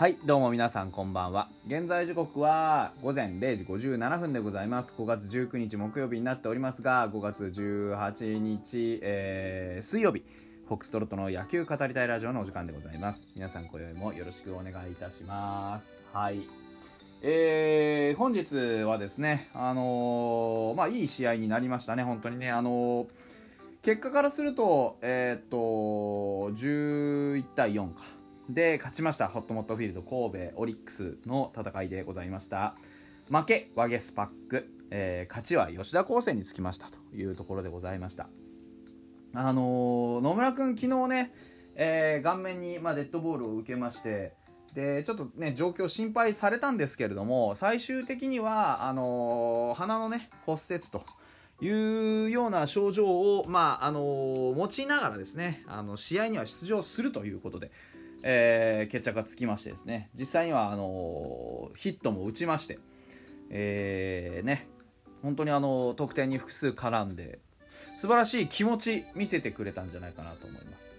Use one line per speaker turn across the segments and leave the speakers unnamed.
はいどうも皆さんこんばんは。現在時刻は午前0時57分でございます。5月19日木曜日になっておりますが5月18日、えー、水曜日フォックストロットの野球語りたいラジオのお時間でございます。皆さん今宵もよろしくお願いいたします。はい。えー、本日はですねあのー、まあいい試合になりましたね本当にね。あのー結果からすると、えー、っと、11対4か。で勝ちましたホットモットフィールド神戸オリックスの戦いでございました。負けワゲスパック、えー、勝ちは吉田高専につきましたというところでございました。あのー、野村君昨日ね、えー、顔面に、まあ、デッドボールを受けましてでちょっとね状況心配されたんですけれども最終的にはあのー、鼻のね骨折というような症状を、まああのー、持ちながらですねあの試合には出場するということで、えー、決着がつきましてですね。実際にはあのヒットも打ちまして、えー、ね。本当にあの得点に複数絡んで素晴らしい気持ち見せてくれたんじゃないかなと思います。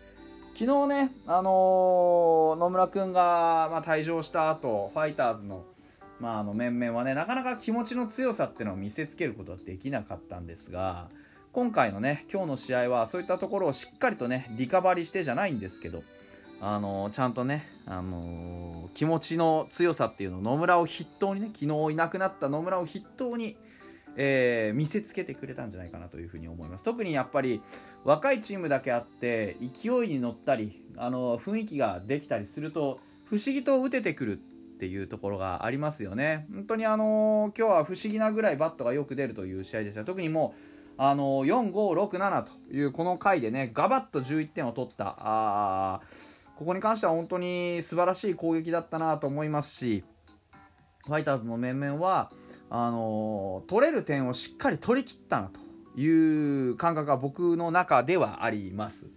昨日ね、あの、野村君が、まあ、退場した後ファイターズの,、まあ、あの面々はねなかなか気持ちの強さっていうのを見せつけることはできなかったんですが今回のね今日の試合はそういったところをしっかりとねリカバリーしてじゃないんですけどあのちゃんとね、あの気持ちの強さっていうのを野村を筆頭にね昨日いなくなった野村を筆頭に、えー、見せつけてくれたんじゃないかなというふうに思います。特にやっぱり若いチームだけあって勢いに乗ったり、あの雰囲気ができたりすると不思議と打ててくるっていうところがありますよね。本当にあの今日は不思議なぐらいバットがよく出るという試合でした。特にもうあの4、5、6、7というこの回でねガバッと11点を取ったあここに関しては本当に素晴らしい攻撃だったなと思いますしファイターズの面々はあの取れる点をしっかり取り切ったなという感覚が僕の中ではあります。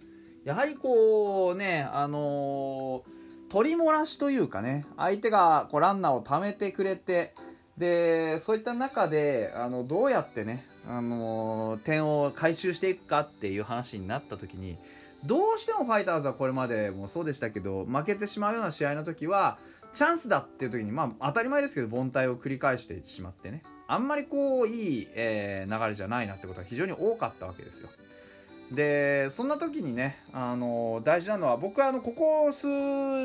やはりこうね、あの取り漏らしというかね、相手がこうランナーを貯めてくれて、でそういった中であのどうやってね、あの点を回収していくかっていう話になった時にどうしてもファイターズはこれまでもそうでしたけど負けてしまうような試合の時はチャンスだっていう時にまあ当たり前ですけど凡退を繰り返してしまってね。あんまりこういい、えー、流れじゃないなってことが非常に多かったわけですよ。でそんな時にね、あの大事なのは僕はあのここ数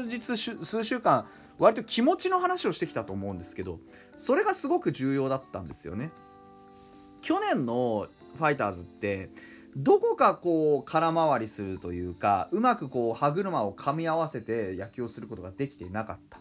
日数週間割と気持ちの話をしてきたと思うんですけどそれがすごく重要だったんですよね。去年のファイターズってどこかこう空回りするというかうまくこう歯車を噛み合わせて野球をすることができていなかった。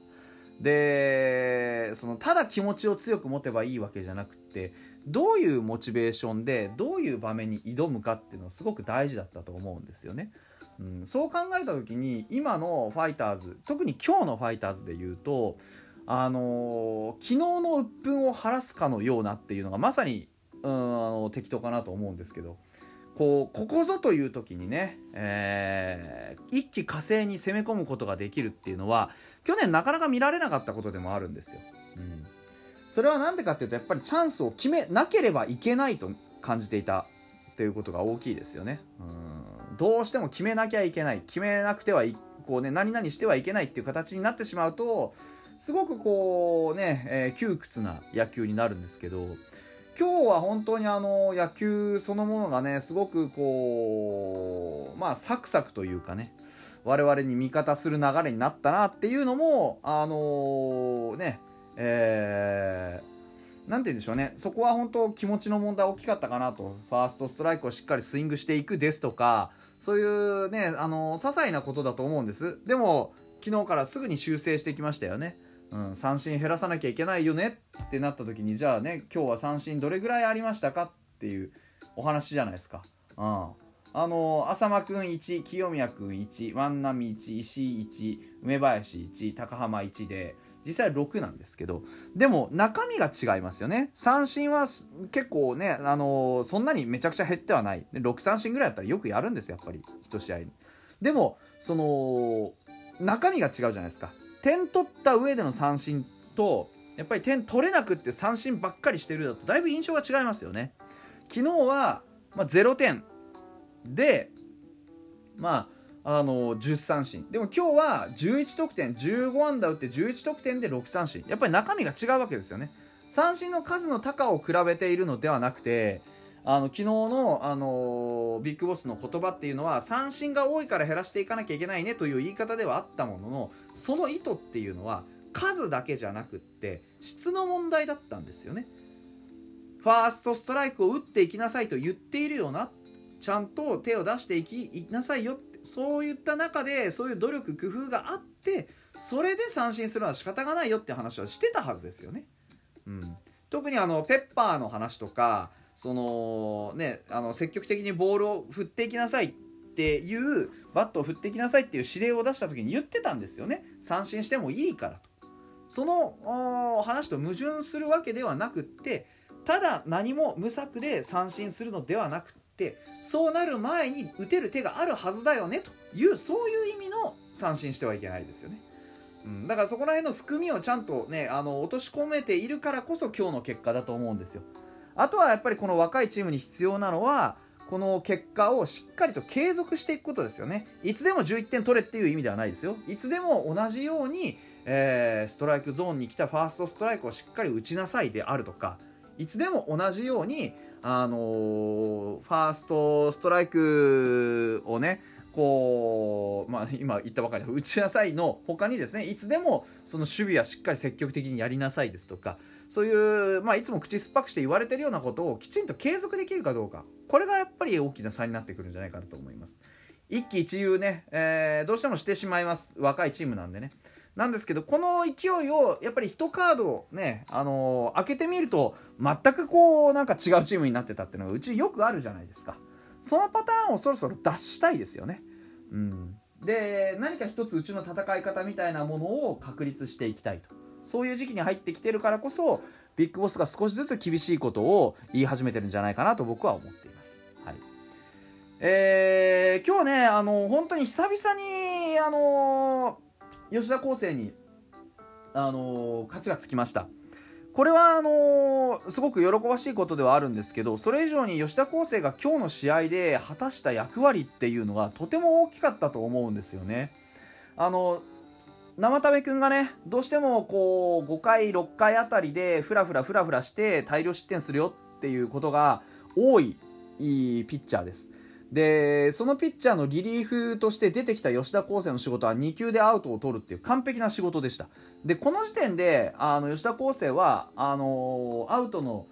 でそのただ気持ちを強く持てばいいわけじゃなくてどういうモチベーションでどういう場面に挑むかっていうのはすごく大事だったと思うんですよね、うん、そう考えた時に今のファイターズ特に今日のファイターズで言うとあのー、昨日の鬱憤を晴らすかのようなっていうのがまさにうんあの適当かなと思うんですけど。こうここぞという時にね、えー、一気火星に攻め込むことができるっていうのは去年なかなか見られなかったことでもあるんですよ。うん、それは何でかっていうとやっぱりチャンスを決めなければいけないと感じていたということが大きいですよね。うんどうしても決めなきゃいけない決めなくてはいこう、ね、何々してはいけないっていう形になってしまうとすごくこうね、えー、窮屈な野球になるんですけど今日は本当にあの野球そのものがねすごくこうまあサクサクというかね我々に味方する流れになったなっていうのもあのー、ねえー、なんて言うんでしょうね。そこは本当気持ちの問題大きかったかなと。ファーストストライクをしっかりスイングしていくですとかそういうねあの些細なことだと思うんです。でも昨日からすぐに修正してきましたよね。うん、三振減らさなきゃいけないよねってなった時にじゃあね今日は三振どれぐらいありましたかっていうお話じゃないですか。うん、あの浅間君1清宮君1万波1石井1梅林1高浜1で実際6なんですけどでも中身が違いますよね。三振は結構ね、あのそんなにめちゃくちゃ減ってはない。6三振ぐらいだったらよくやるんですやっぱり。1試合でもその中身が違うじゃないですか。点取った上での三振とやっぱり点取れなくって三振ばっかりしてるだとだいぶ印象が違いますよね。昨日は、まあ、0点でまああの10三振。でも今日は11得点15安打打って11得点で6三振。やっぱり中身が違うわけですよね。三振の数の高を比べているのではなくてあの昨日の、あのビッグボスの言葉っていうのは三振が多いから減らしていかなきゃいけないねという言い方ではあったもののその意図っていうのは数だけじゃなくって質の問題だったんですよね。ファーストストライクを打っていきなさいと言っているよな。ちゃんと手を出していきなさいよ。ってそういった中でそういう努力工夫があってそれで三振するのは仕方がないよって話をしてたはずですよね。うん、特にあのペッパーの話とかその、ね、あの積極的にボールを振っていきなさいっていうバットを振っていきなさいっていう指令を出した時に言ってたんですよね三振してもいいからと。その話と矛盾するわけではなくってただ何も無策で三振するのではなくってそうなる前に打てる手があるはずだよねというそういう意味の三振してはいけないですよね。うん、だからそこら辺の含みをちゃんとねあの落とし込めているからこそ今日の結果だと思うんですよ。あとはやっぱりこの若いチームに必要なのはこの結果をしっかりと継続していくことですよね。いつでも11点取れっていう意味ではないですよ。いつでも同じように、えー、ストライクゾーンに来たファーストストライクをしっかり打ちなさいであるとかいつでも同じようにあのー、ファーストストライクをねこう、まあ、今言ったばかり打ちなさいの他にですねいつでもその守備はしっかり積極的にやりなさいですとかそういう、まあ、いつも口酸っぱくして言われてるようなことをきちんと継続できるかどうかこれがやっぱり大きな差になってくるんじゃないかなと思います。一喜一憂ね、えー、どうしてもしてしまいます。若いチームなんでね。なんですけどこの勢いをやっぱり1カードね、あのー、開けてみると全くこうなんか違うチームになってたっていうのがうちよくあるじゃないですか。そのパターンをそろそろ出したいですよねうんで何か一つうちの戦い方みたいなものを確立していきたいとそういう時期に入ってきてるからこそビッグボスが少しずつ厳しいことを言い始めてるんじゃないかなと僕は思っています。はいえー、今日ねあの本当に久々にあの吉田康生に、あの、勝ちがつきました。これはあのー、すごく喜ばしいことではあるんですけどそれ以上に吉田康生が今日の試合で果たした役割っていうのがとても大きかったと思うんですよね。あの生田部君がねどうしてもこう5回6回あたりでフラフラフラフラして大量失点するよっていうことが多いピッチャーですでそのピッチャーのリリーフとして出てきた吉田康生の仕事は2球でアウトを取るっていう完璧な仕事でした。でこの時点であの吉田康生はあのアウトの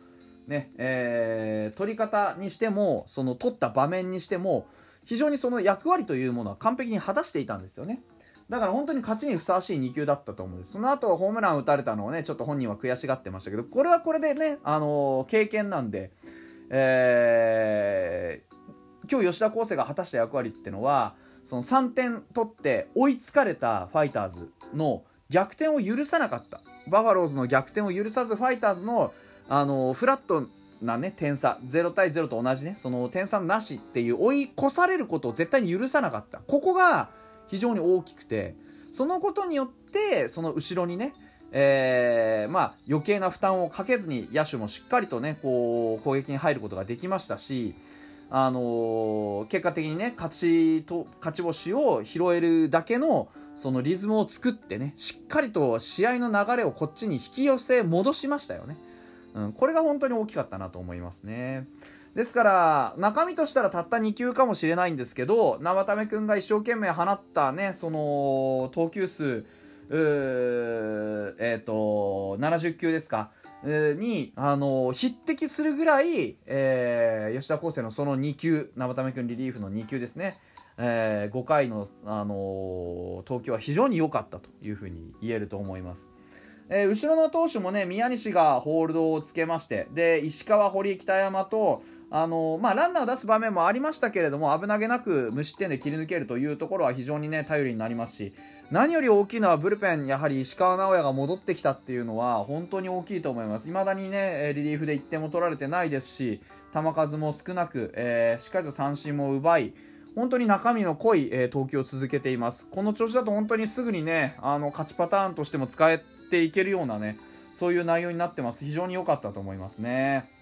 ねえー、取り方にしてもその取った場面にしても非常にその役割というものは完璧に果たしていたんですよね。だから本当に勝ちにふさわしい2球だったと思うんです。その後ホームラン打たれたのをねちょっと本人は悔しがってましたけどこれはこれでね、あのー、経験なんで、えー、今日吉田康生が果たした役割っていうのはその3点取って追いつかれたファイターズの逆転を許さなかった。バファローズの逆転を許さずファイターズの、あのフラットなね点差0対0と同じねその点差なしっていう追い越されることを絶対に許さなかった。ここが非常に大きくてそのことによってその後ろにねえー、まあ、余計な負担をかけずに野手もしっかりとねこう攻撃に入ることができましたしあのー、結果的にね勝ちと勝ち星を拾えるだけのそのリズムを作ってねしっかりと試合の流れをこっちに引き寄せ戻しましたよね、うん、これが本当に大きかったなと思いますね。ですから中身としたらたった2球かもしれないんですけど生田目君が一生懸命放ったねその投球数えっ、ー、と70球ですか。に、あの匹敵するぐらい、えー、吉田康生のその2球生田目君リリーフの2球ですね、えー、5回の、あの投球は非常に良かったというふうに言えると思います。えー、後ろの投手もね宮西がホールドをつけましてで石川、堀北山とあのまあ、ランナーを出す場面もありましたけれども危なげなく無失点で切り抜けるというところは非常に、ね、頼りになりますし何より大きいのはブルペンやはり石川直也が戻ってきたっていうのは本当に大きいと思います。未だにねリリーフで1点も取られてないですし球数も少なく、えー、しっかりと三振も奪い本当に中身の濃い、えー、投球を続けています。この調子だと本当にすぐにねあの勝ちパターンとしても使えていけるようなねそういう内容になってます。非常に良かったと思いますね。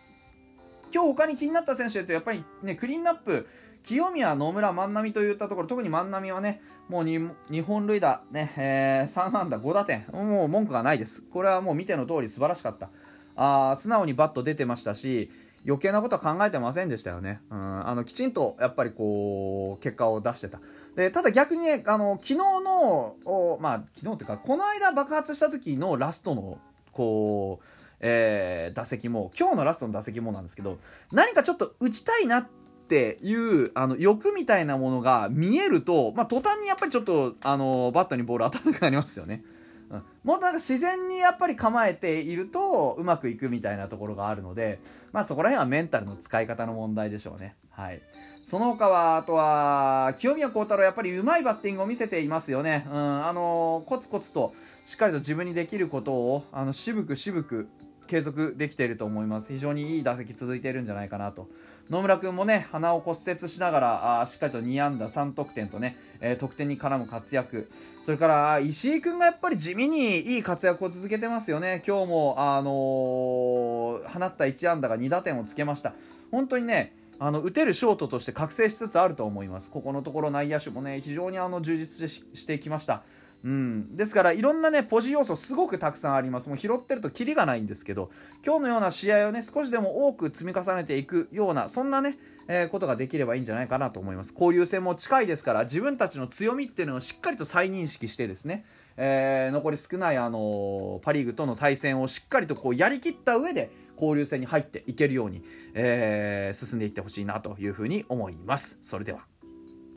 今日他に気になった選手とやっぱりねクリーンナップ清宮、野村、万波といったところ、特に万波はね、もう 2, 本塁打、ねえー、3安打5打点、もう文句がないです。これはもう見ての通り素晴らしかった。あ素直にバット出てましたし、余計なことは考えてませんでしたよね。うん、あのきちんとやっぱりこう結果を出してた。でただ逆にね、あの昨日の、まあ昨日っていうか、この間爆発した時のラストのこう、えー、打席も、今日のラストの打席もなんですけど、何かちょっと打ちたいなっていうあの欲みたいなものが見えると、まあ、途端にやっぱりちょっとあのバットにボール当たらなくなりますよね。うん、もっとなんか自然にやっぱり構えているとうまくいくみたいなところがあるので、まあ、そこら辺はメンタルの使い方の問題でしょうね。はい。その他は、あとは、清宮幸太郎、やっぱりうまいバッティングを見せていますよね。うん、あのコツコツと、しっかりと自分にできることを、あの、渋く渋く、継続できていると思います。非常にいい打席続いているんじゃないかなと。野村君もね、鼻を骨折しながら、あしっかりと2安打3得点とね、えー、得点に絡む活躍。それから、石井君がやっぱり地味にいい活躍を続けてますよね。今日も、あのー、放った1安打が2打点をつけました。本当にね、あの打てるショートとして覚醒しつつあると思います。ここのところ内野手もね、非常にあの充実してきました。うん、ですからいろんなねポジ要素すごくたくさんありますもう拾ってるとキリがないんですけど今日のような試合をね少しでも多く積み重ねていくようなそんなね、えー、ことができればいいんじゃないかなと思います交流戦も近いですから自分たちの強みっていうのをしっかりと再認識してですね、えー、残り少ない、あのー、パ・リーグとの対戦をしっかりとこうやりきった上で交流戦に入っていけるように、え進んでいってほしいなというふうに思います。それでは。